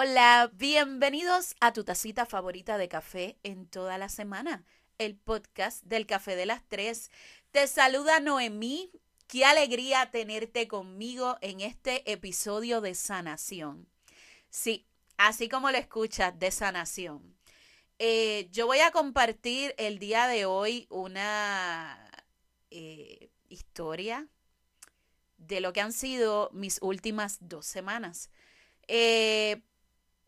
Hola, bienvenidos a tu tacita favorita de café en toda la semana, el podcast del Café de las Tres. Te saluda Noemí, qué alegría tenerte conmigo en este episodio de sanación. Sí, así como lo escuchas, de sanación. Eh, yo voy a compartir el día de hoy una eh, historia de lo que han sido mis últimas dos semanas. Eh,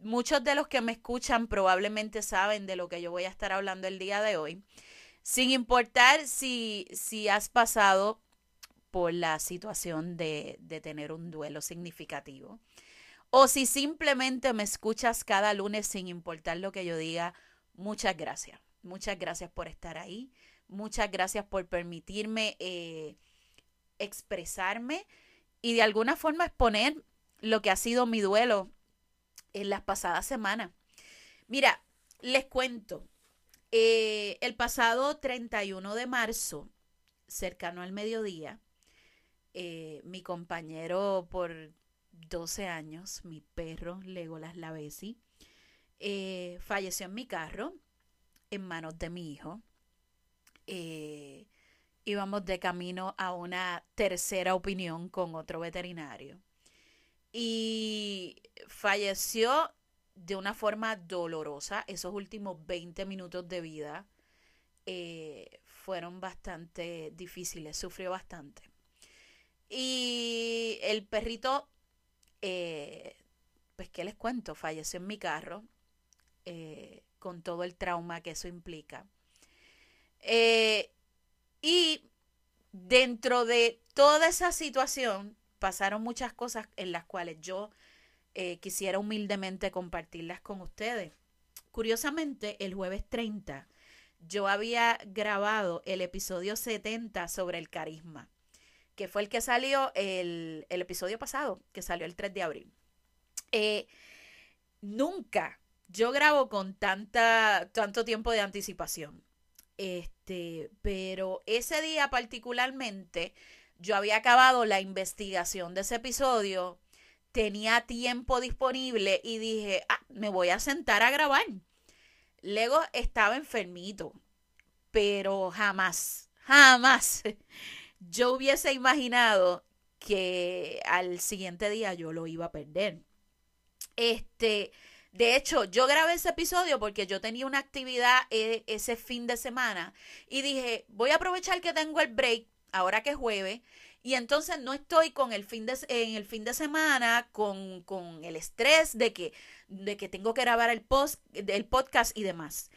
muchos de los que me escuchan probablemente saben de lo que yo voy a estar hablando el día de hoy, sin importar si, si has pasado por la situación de, de tener un duelo significativo o si simplemente me escuchas cada lunes sin importar lo que yo diga, muchas gracias. Muchas gracias por estar ahí. Muchas gracias por permitirme eh, expresarme y de alguna forma exponer lo que ha sido mi duelo en las pasadas semanas. Mira, les cuento, eh, el pasado 31 de marzo, cercano al mediodía, eh, mi compañero por 12 años, mi perro Legolas Lavesi, eh, falleció en mi carro en manos de mi hijo. íbamos de camino a una tercera opinión con otro veterinario y falleció de una forma dolorosa. Esos últimos 20 minutos de vida eh, fueron bastante difíciles, sufrió bastante. Y el perrito, eh, pues, ¿qué les cuento? Falleció en mi carro eh, con todo el trauma que eso implica. y dentro de toda esa situación, pasaron muchas cosas en las cuales yo eh, quisiera humildemente compartirlas con ustedes. Curiosamente, el jueves 30 yo había grabado el episodio 70 sobre el carisma, que fue el que salió el, episodio pasado, que salió el 3 de abril. Eh, nunca yo grabo con tanta, tanto tiempo de anticipación. Este, pero ese día particularmente yo había acabado la investigación de ese episodio, tenía tiempo disponible y dije, ah, me voy a sentar a grabar. Luego estaba enfermito, pero jamás, jamás yo hubiese imaginado que al siguiente día yo lo iba a perder. Este, de hecho, yo grabé ese episodio porque yo tenía una actividad eh, ese fin de semana y dije, voy a aprovechar que tengo el break ahora que es jueves, y entonces no estoy con el fin de, en el fin de semana con, con el estrés de que, de que tengo que grabar el, post, el podcast y demás.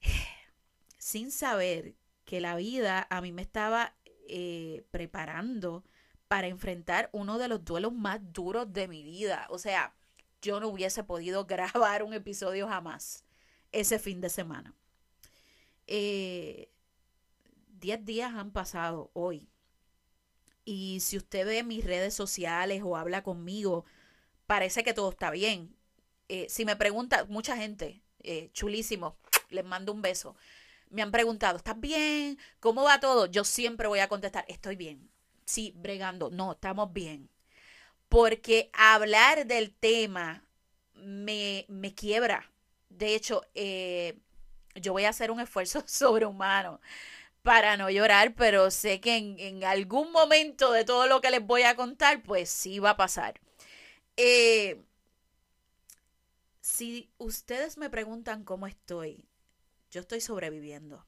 Sin saber que la vida a mí me estaba eh, preparando para enfrentar uno de los duelos más duros de mi vida. O sea, yo no hubiese podido grabar un episodio jamás ese fin de semana. Eh, 10 días han pasado hoy. Y si usted ve mis redes sociales o habla conmigo, parece que todo está bien. Eh, si me pregunta, mucha gente, eh, chulísimo, les mando un beso. Me han preguntado, ¿estás bien? ¿Cómo va todo? Yo siempre voy a contestar, estoy bien. Sí, bregando. No, estamos bien. Porque hablar del tema me, me quiebra. De hecho, eh, yo voy a hacer un esfuerzo sobrehumano para no llorar, pero sé que en, algún momento de todo lo que les voy a contar, pues sí va a pasar. Eh, si ustedes me preguntan cómo estoy, yo estoy sobreviviendo.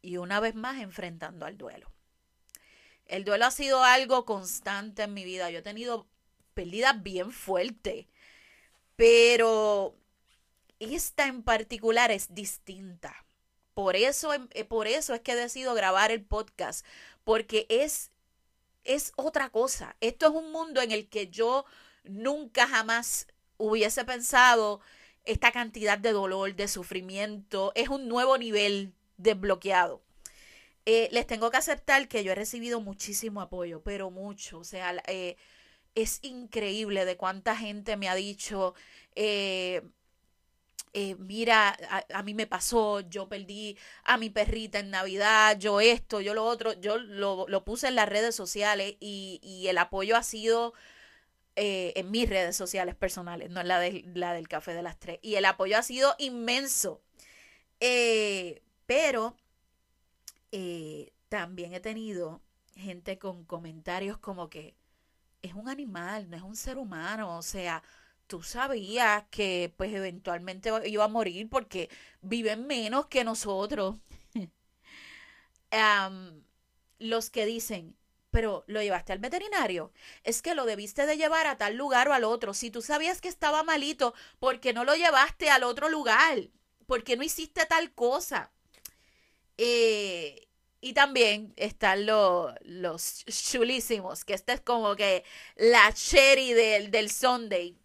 Y una vez más enfrentando al duelo. El duelo ha sido algo constante en mi vida. Yo he tenido pérdidas bien fuertes. Pero esta en particular es distinta por eso, em, eh, por eso es que he decidido grabar el podcast, porque es, es otra cosa. Esto es un mundo en el que yo nunca jamás hubiese pensado esta cantidad de dolor, de sufrimiento. Es un nuevo nivel desbloqueado. Eh, les tengo que aceptar que yo he recibido muchísimo apoyo, pero mucho. O sea, eh, es increíble de cuánta gente me ha dicho, eh, mira, a, mí me pasó, yo perdí a mi perrita en Navidad, yo esto, yo lo otro, yo lo, puse en las redes sociales y, y el apoyo ha sido eh, en mis redes sociales personales, no en la, de, la del Café de las Tres. Y el apoyo ha sido inmenso. Eh, pero eh, también he tenido gente con comentarios como que es un animal, no es un ser humano, o sea, tú sabías que pues eventualmente iba a morir porque viven menos que nosotros. los que dicen, pero lo llevaste al veterinario. Es que lo debiste de llevar a tal lugar o al otro. Si tú sabías que estaba malito, ¿por qué no lo llevaste al otro lugar? ¿Por qué no hiciste tal cosa? Eh, y también están los chulísimos, que este es como que la cherry del, del Sunday.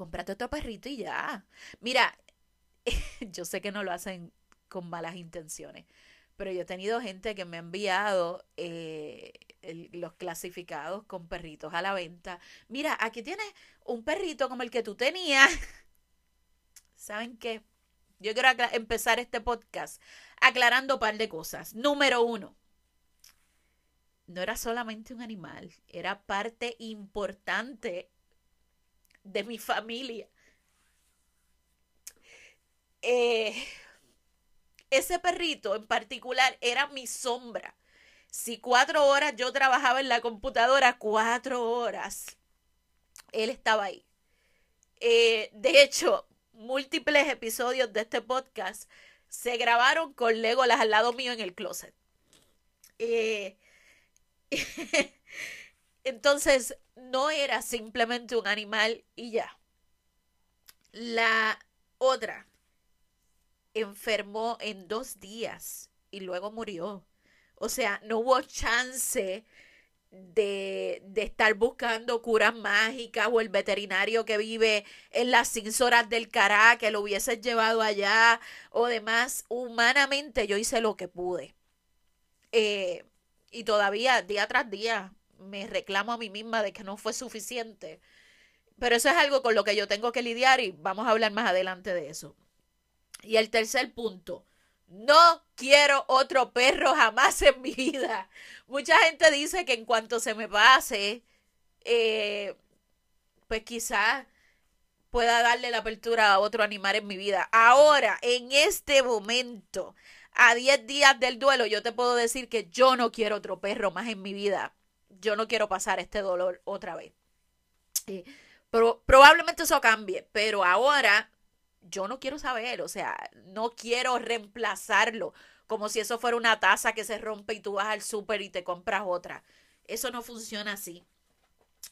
Cómprate otro perrito y ya. Mira, yo sé que no lo hacen con malas intenciones, pero yo he tenido gente que me ha enviado eh, los clasificados con perritos a la venta. Mira, aquí tienes un perrito como el que tú tenías. ¿Saben qué? Yo quiero empezar este podcast aclarando un par de cosas. Número uno, no era solamente un animal, era parte importante de mi familia. Eh, ese perrito en particular era mi sombra. Si cuatro horas yo trabajaba en la computadora, cuatro horas, él estaba ahí. Eh, de hecho, múltiples episodios de este podcast se grabaron con Legolas al lado mío en el closet. Eh, entonces, no era simplemente un animal y ya. La otra enfermó en dos días y luego murió. O sea, no hubo chance de, de, estar buscando curas mágicas o el veterinario que vive en las cinzoras del Cará que lo hubiese llevado allá o demás. Humanamente yo hice lo que pude. Eh, y todavía, día tras día, me reclamo a mí misma de que no fue suficiente. Pero eso es algo con lo que yo tengo que lidiar y vamos a hablar más adelante de eso. Y el tercer punto, no quiero otro perro jamás en mi vida. Mucha gente dice que en cuanto se me pase, eh, pues quizás pueda darle la apertura a otro animal en mi vida. Ahora, en este momento, a 10 días del duelo, yo te puedo decir que yo no quiero otro perro más en mi vida. Yo no quiero pasar este dolor otra vez. Eh, probablemente eso cambie, pero ahora yo no quiero saber, o sea, no quiero reemplazarlo como si eso fuera una taza que se rompe y tú vas al súper y te compras otra. Eso no funciona así.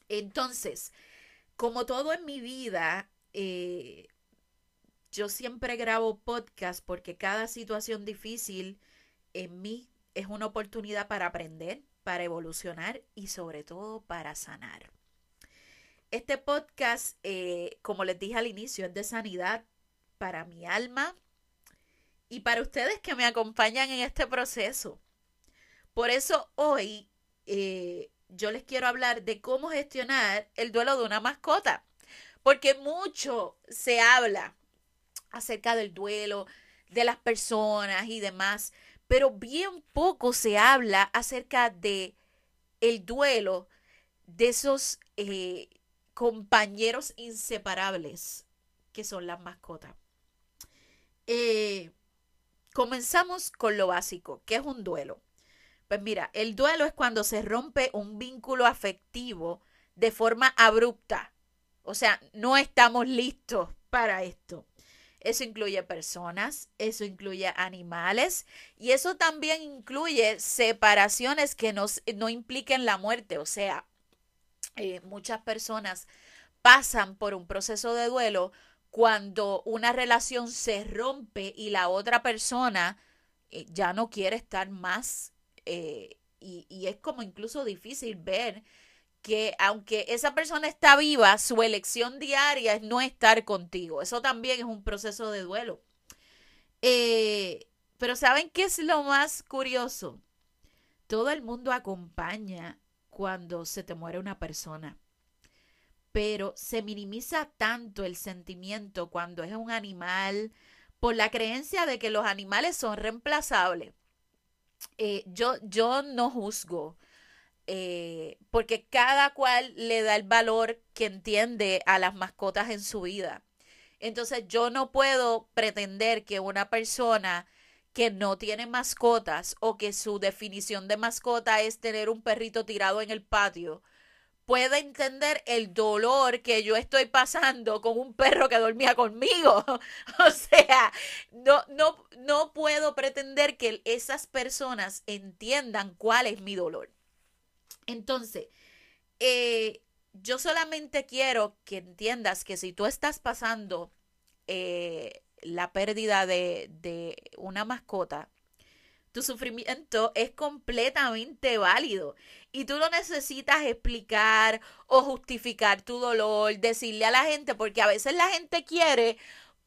Entonces, como todo en mi vida, eh, yo siempre grabo podcast porque cada situación difícil en mí es una oportunidad para aprender, para evolucionar y sobre todo para sanar. Este podcast, eh, como les dije al inicio, es de sanidad para mi alma y para ustedes que me acompañan en este proceso. Por eso hoy eh, yo les quiero hablar de cómo gestionar el duelo de una mascota, porque mucho se habla acerca del duelo de las personas y demás, pero bien poco se habla acerca de el duelo de esos eh, compañeros inseparables que son las mascotas. Eh, comenzamos con lo básico, que es un duelo. Pues mira, el duelo es cuando se rompe un vínculo afectivo de forma abrupta. O sea, no estamos listos para esto. Eso incluye personas, eso incluye animales y eso también incluye separaciones que no impliquen la muerte. O sea, eh, muchas personas pasan por un proceso de duelo cuando una relación se rompe y la otra persona eh, ya no quiere estar más eh, y, y, es como incluso difícil ver que aunque esa persona está viva, su elección diaria es no estar contigo. Eso también es un proceso de duelo. Eh, pero ¿saben qué es lo más curioso? Todo el mundo acompaña cuando se te muere una persona pero se minimiza tanto el sentimiento cuando es un animal por la creencia de que los animales son reemplazables. Eh, yo, yo no juzgo eh, porque cada cual le da el valor que entiende a las mascotas en su vida. Entonces yo no puedo pretender que una persona que no tiene mascotas o que su definición de mascota es tener un perrito tirado en el patio, pueda entender el dolor que yo estoy pasando con un perro que dormía conmigo. o sea, no, no, no puedo pretender que esas personas entiendan cuál es mi dolor. Entonces, eh, yo solamente quiero que entiendas que si tú estás pasando eh, la pérdida de, de una mascota, tu sufrimiento es completamente válido y tú no necesitas explicar o justificar tu dolor, decirle a la gente, porque a veces la gente quiere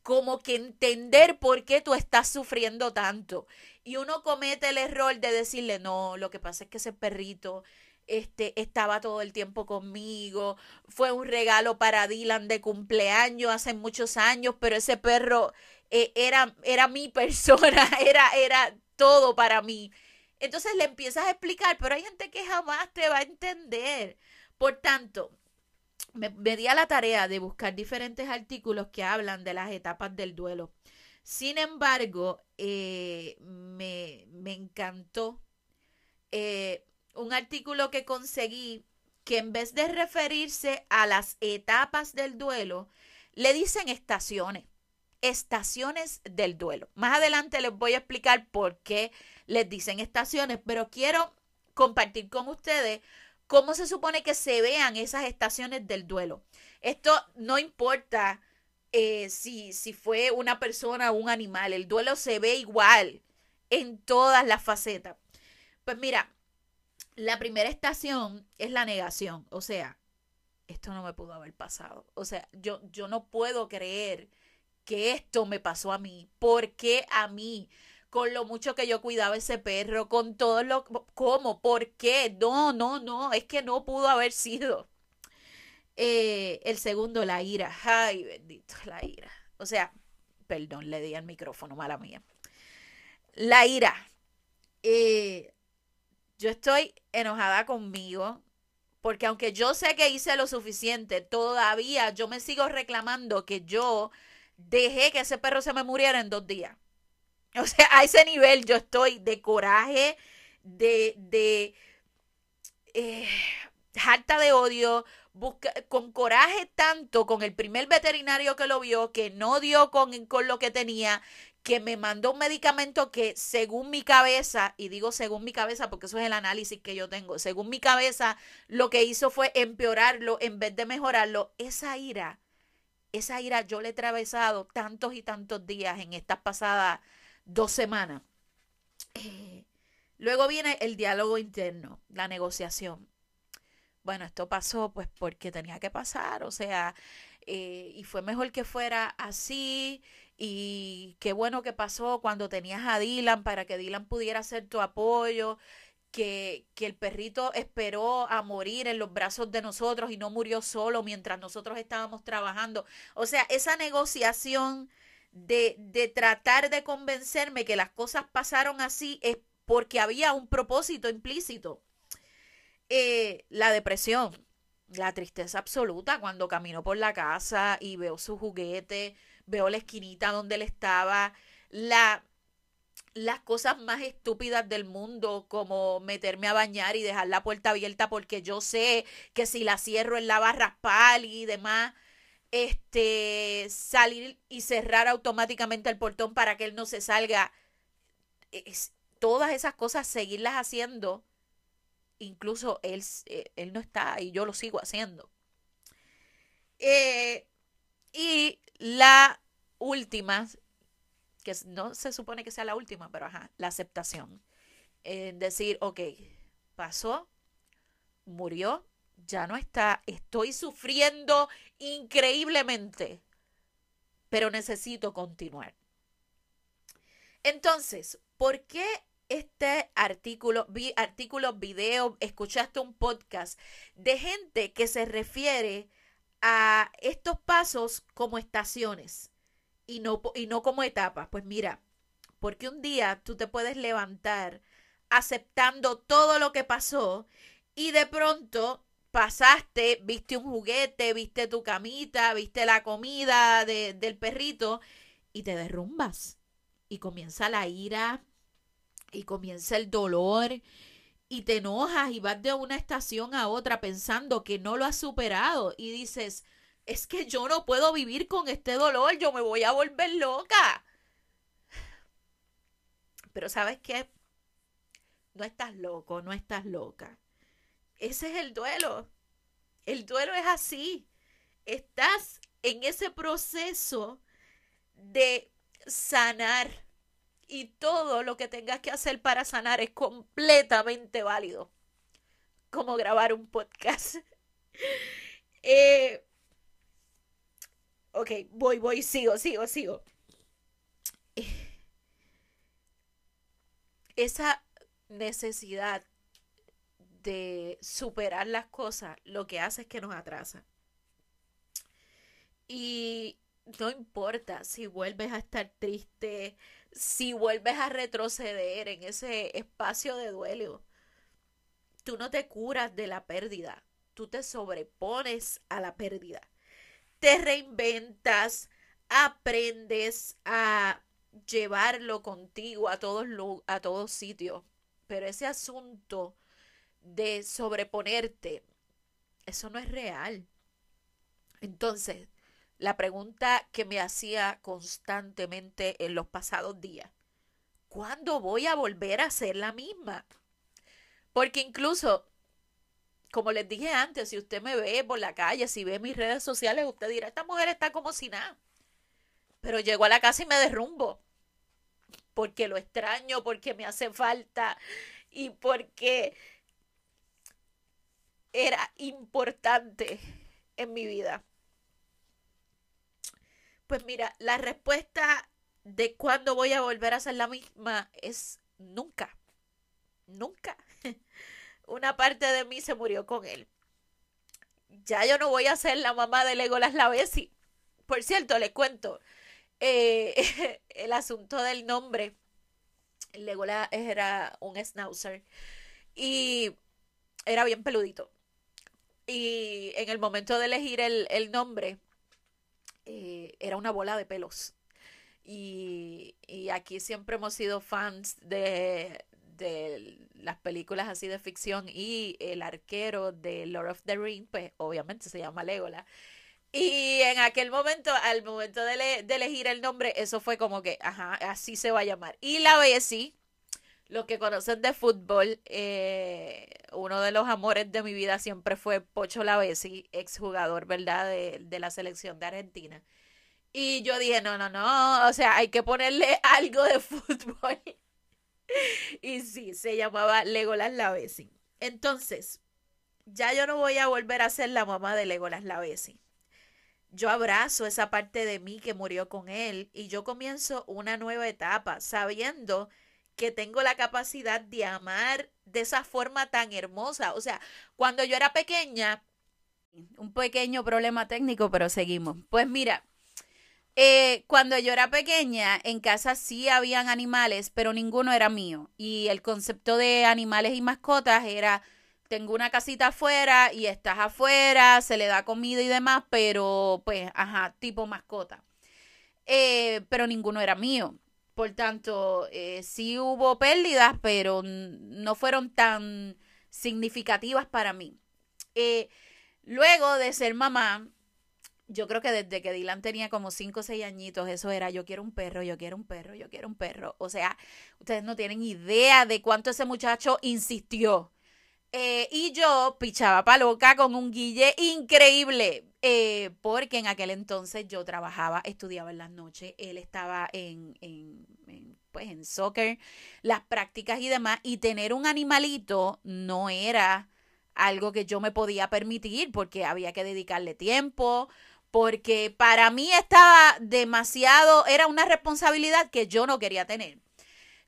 como que entender por qué tú estás sufriendo tanto. Y uno comete el error de decirle, no, lo que pasa es que ese perrito este, estaba todo el tiempo conmigo, fue un regalo para Dylan de cumpleaños hace muchos años, pero ese perro eh, era, era mi persona, era, era todo para mí. Entonces le empiezas a explicar, pero hay gente que jamás te va a entender. Por tanto, me, di a la tarea de buscar diferentes artículos que hablan de las etapas del duelo. Sin embargo, eh, me, me, encantó eh, un artículo que conseguí que en vez de referirse a las etapas del duelo, le dicen estaciones, estaciones del duelo. Más adelante les voy a explicar por qué les dicen estaciones, pero quiero compartir con ustedes cómo se supone que se vean esas estaciones del duelo. Esto no importa eh, si, si fue una persona o un animal, el duelo se ve igual en todas las facetas. Pues mira, la primera estación es la negación, o sea, esto no me pudo haber pasado. O sea, yo, yo no puedo creer que esto me pasó a mí. ¿Por qué a mí? Con lo mucho que yo cuidaba ese perro, con todo lo... ¿Cómo? ¿Por qué? No, no, no, es que no pudo haber sido. Eh, el segundo, la ira. Ay, bendito, la ira. O sea, perdón, le di al micrófono, mala mía. La ira. Eh, yo estoy enojada conmigo porque aunque yo sé que hice lo suficiente, todavía yo me sigo reclamando que yo dejé que ese perro se me muriera en dos días. O sea, a ese nivel yo estoy de coraje, de, de eh, harta de odio, con coraje tanto con el primer veterinario que lo vio, que no dio con, con lo que tenía, que me mandó un medicamento que según mi cabeza, y digo según mi cabeza porque eso es el análisis que yo tengo, según mi cabeza lo que hizo fue empeorarlo en vez de mejorarlo, esa ira, esa ira yo le he atravesado tantos y tantos días en estas pasadas dos semanas. Eh, luego viene el diálogo interno, la negociación. Bueno, esto pasó pues porque tenía que pasar, o sea, eh, y fue mejor que fuera así y qué bueno que pasó cuando tenías a Dylan para que Dylan pudiera ser tu apoyo, que, que, el perrito esperó a morir en los brazos de nosotros y no murió solo mientras nosotros estábamos trabajando. O sea, esa negociación de, de tratar de convencerme que las cosas pasaron así es porque había un propósito implícito. Eh, la depresión, la tristeza absoluta cuando camino por la casa y veo su juguete veo la esquinita donde él estaba, la, las cosas más estúpidas del mundo, como meterme a bañar y dejar la puerta abierta porque yo sé que si la cierro él la va a raspar y demás. Este, salir y cerrar automáticamente el portón para que él no se salga. Es, todas esas cosas, seguirlas haciendo. Incluso él, eh, él no está y yo lo sigo haciendo. Eh, y la última, que no se supone que sea la última, pero ajá, la aceptación. En decir, ok, pasó, murió, ya no está, estoy sufriendo increíblemente, pero necesito continuar. Entonces, ¿por qué este artículo, vi artículo, video, escuchaste un podcast de gente que se refiere a estos pasos como estaciones y no, y no como etapas. Pues mira, porque un día tú te puedes levantar aceptando todo lo que pasó y de pronto pasaste, viste un juguete, viste tu camita, viste la comida del perrito y te derrumbas. Y comienza la ira y comienza el dolor y te enojas y vas de una estación a otra pensando que no lo has superado y dices, es que yo no puedo vivir con este dolor, yo me voy a volver loca. Pero sabes qué? No estás loco, no estás loca. Ese es el duelo. El duelo es así. Estás en ese proceso de sanar y todo lo que tengas que hacer para sanar es completamente válido. Como grabar un podcast. eh, ok, voy, voy, sigo, sigo, sigo. esa necesidad de superar las cosas lo que hace es que nos atrasa. Y no importa si vuelves a estar triste, si vuelves a retroceder en ese espacio de duelo, tú no te curas de la pérdida, tú te sobrepones a la pérdida, te reinventas, aprendes a llevarlo contigo a todos, a sitios, pero ese asunto de sobreponerte, eso no es real. Entonces, la pregunta que me hacía constantemente en los pasados días, ¿cuándo voy a volver a ser la misma? Porque incluso, como les dije antes, si usted me ve por la calle, si ve mis redes sociales, usted dirá, esta mujer está como si nada. Pero llego a la casa y me derrumbo. Porque lo extraño, porque me hace falta y porque era importante en mi vida. Pues mira, la respuesta de cuándo voy a volver a ser la misma es nunca. Nunca. Una parte de mí se murió con él. Ya yo no voy a ser la mamá de Legolas Lavesi. Por cierto, les cuento eh, el asunto del nombre. Legolas era un schnauzer y era bien peludito. Y en el momento de elegir el, el nombre, eh, era una bola de pelos. Y, aquí siempre hemos sido fans de, de, las películas así de ficción y el arquero de Lord of the Rings, pues obviamente se llama Legolas. Y en aquel momento, al momento de, de, elegir el nombre, eso fue como que, ajá, así se va a llamar. Y la Bessie, los que conocen de fútbol, eh, uno de los amores de mi vida siempre fue Pocho Lavesi, exjugador, ¿verdad?, de, de, la selección de Argentina. Y yo dije, no, no, no, o sea, hay que ponerle algo de fútbol. y sí, se llamaba Legolas Lavesi. Entonces, ya yo no voy a volver a ser la mamá de Legolas Lavesi. Yo abrazo esa parte de mí que murió con él y yo comienzo una nueva etapa sabiendo que tengo la capacidad de amar de esa forma tan hermosa. O sea, cuando yo era pequeña, un pequeño problema técnico, pero seguimos. Pues mira, eh, cuando yo era pequeña, en casa sí habían animales, pero ninguno era mío. Y el concepto de animales y mascotas era, tengo una casita afuera y estás afuera, se le da comida y demás, pero pues, ajá, tipo mascota. Eh, pero ninguno era mío. Por tanto, eh, sí hubo pérdidas, pero no fueron tan significativas para mí. Eh, luego de ser mamá, yo creo que desde que Dylan tenía como 5 o 6 añitos, eso era, yo quiero un perro, yo quiero un perro, yo quiero un perro. O sea, ustedes no tienen idea de cuánto ese muchacho insistió. Eh, y yo pichaba pa' loca con un guille increíble, eh, porque en aquel entonces yo trabajaba, estudiaba en las noches, él estaba en, en, pues en soccer, las prácticas y demás, y tener un animalito no era algo que yo me podía permitir porque había que dedicarle tiempo, porque para mí estaba demasiado, era una responsabilidad que yo no quería tener.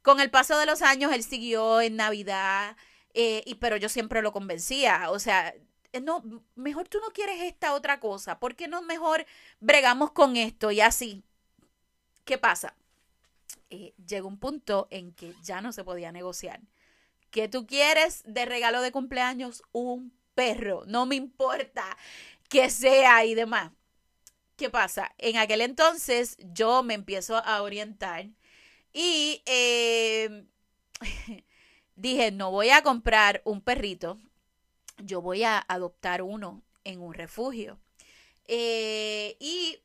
Con el paso de los años, él siguió en Navidad, eh, y, pero yo siempre lo convencía, o sea, eh, no, mejor tú no quieres esta otra cosa, ¿por qué no mejor bregamos con esto y así? ¿Qué pasa? Eh, llegó un punto en que ya no se podía negociar, ¿Qué tú quieres de regalo de cumpleaños? Un perro. No me importa que sea y demás. ¿Qué pasa? En aquel entonces yo me empiezo a orientar y eh, dije, no voy a comprar un perrito, yo voy a adoptar uno en un refugio. Eh, y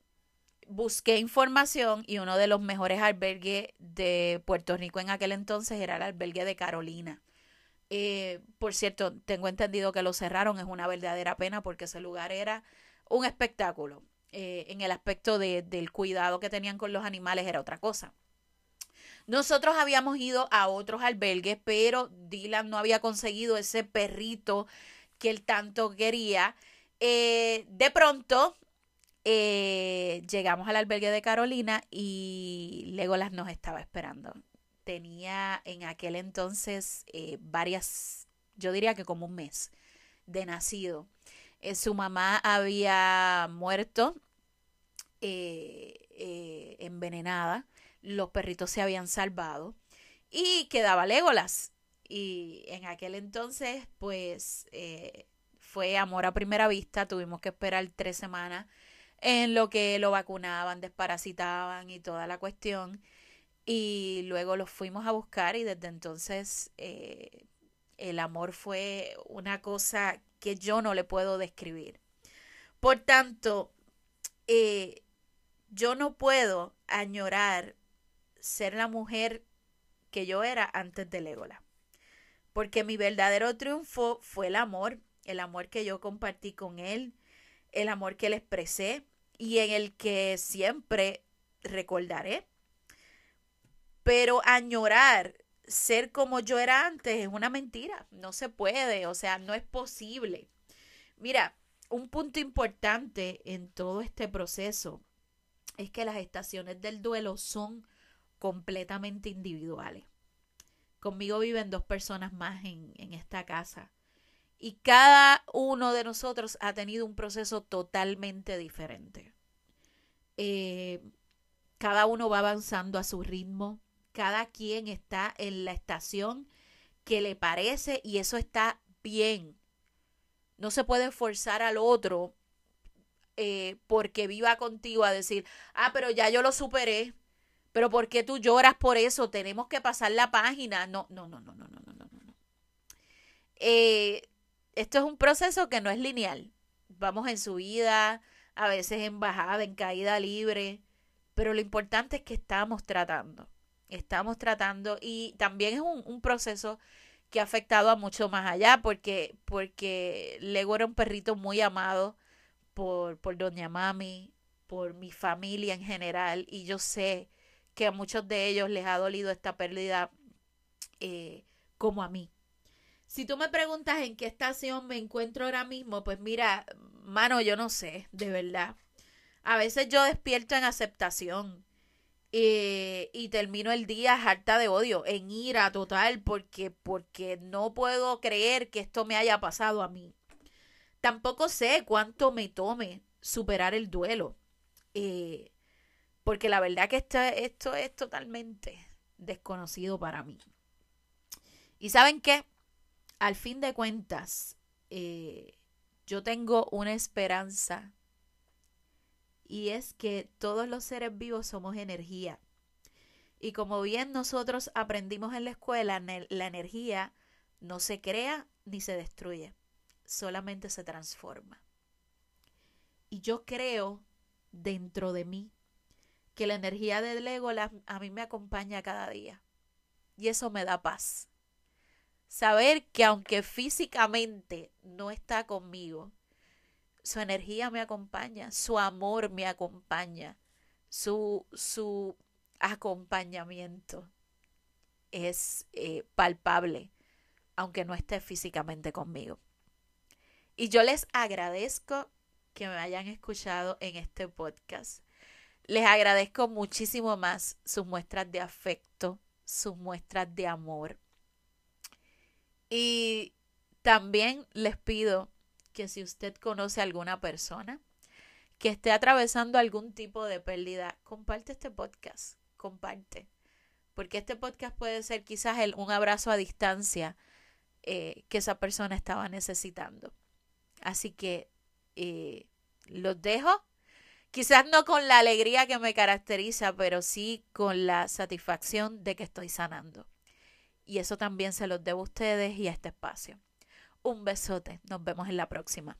busqué información y uno de los mejores albergues de Puerto Rico en aquel entonces era el albergue de Carolina. Eh, por cierto, tengo entendido que lo cerraron, es una verdadera pena porque ese lugar era un espectáculo. Eh, en el aspecto de, del cuidado que tenían con los animales era otra cosa. Nosotros habíamos ido a otros albergues, pero Dylan no había conseguido ese perrito que él tanto quería. Eh, de pronto llegamos al albergue de Carolina y Legolas nos estaba esperando tenía en aquel entonces eh, varias, yo diría que como un mes de nacido. Eh, su mamá había muerto eh, envenenada, los perritos se habían salvado y quedaba Legolas. Y en aquel entonces, pues, fue amor a primera vista, tuvimos que esperar tres semanas en lo que lo vacunaban, desparasitaban y toda la cuestión. Y luego los fuimos a buscar y desde entonces eh, el amor fue una cosa que yo no le puedo describir. Por tanto, eh, yo no puedo añorar ser la mujer que yo era antes de Legola. Porque mi verdadero triunfo fue el amor, el amor que yo compartí con él, el amor que le expresé y en el que siempre recordaré pero añorar ser como yo era antes es una mentira, no se puede, o sea, no es posible. Mira, un punto importante en todo este proceso es que las estaciones del duelo son completamente individuales. Conmigo viven dos personas más en, esta casa y cada uno de nosotros ha tenido un proceso totalmente diferente. Eh, cada uno va avanzando a su ritmo, cada quien está en la estación que le parece y eso está bien. No se puede forzar al otro eh, porque viva contigo a decir, ah, pero ya yo lo superé, pero ¿por qué tú lloras por eso? Tenemos que pasar la página. No, no, no, no, no, no, no, no. Eh, esto es un proceso que no es lineal. Vamos en subida, a veces en bajada, en caída libre, pero lo importante es que estamos tratando. Estamos tratando y también es un, un proceso que ha afectado a mucho más allá porque, porque Lego era un perrito muy amado por, por Doña Mami, por mi familia en general y yo sé que a muchos de ellos les ha dolido esta pérdida eh, como a mí. Si tú me preguntas en qué estación me encuentro ahora mismo, pues mira, mano, yo no sé, de verdad. A veces yo despierto en aceptación eh, y termino el día harta de odio, en ira total, porque, porque no puedo creer que esto me haya pasado a mí. Tampoco sé cuánto me tome superar el duelo, eh, porque la verdad que esto, esto es totalmente desconocido para mí. Y saben qué, al fin de cuentas, eh, yo tengo una esperanza y es que todos los seres vivos somos energía. Y como bien nosotros aprendimos en la escuela, la energía no se crea ni se destruye, solamente se transforma. Y yo creo dentro de mí que la energía del ego a mí me acompaña cada día. Y eso me da paz. Saber que aunque físicamente no está conmigo, su energía me acompaña, su amor me acompaña, su, su acompañamiento es eh, palpable, aunque no esté físicamente conmigo. Y yo les agradezco que me hayan escuchado en este podcast. Les agradezco muchísimo más sus muestras de afecto, sus muestras de amor. Y también les pido que si usted conoce a alguna persona que esté atravesando algún tipo de pérdida, comparte este podcast, comparte. Porque este podcast puede ser quizás el, un abrazo a distancia eh, que esa persona estaba necesitando. Así que eh, los dejo. Quizás no con la alegría que me caracteriza, pero sí con la satisfacción de que estoy sanando. Y eso también se los debo a ustedes y a este espacio. Un besote. Nos vemos en la próxima.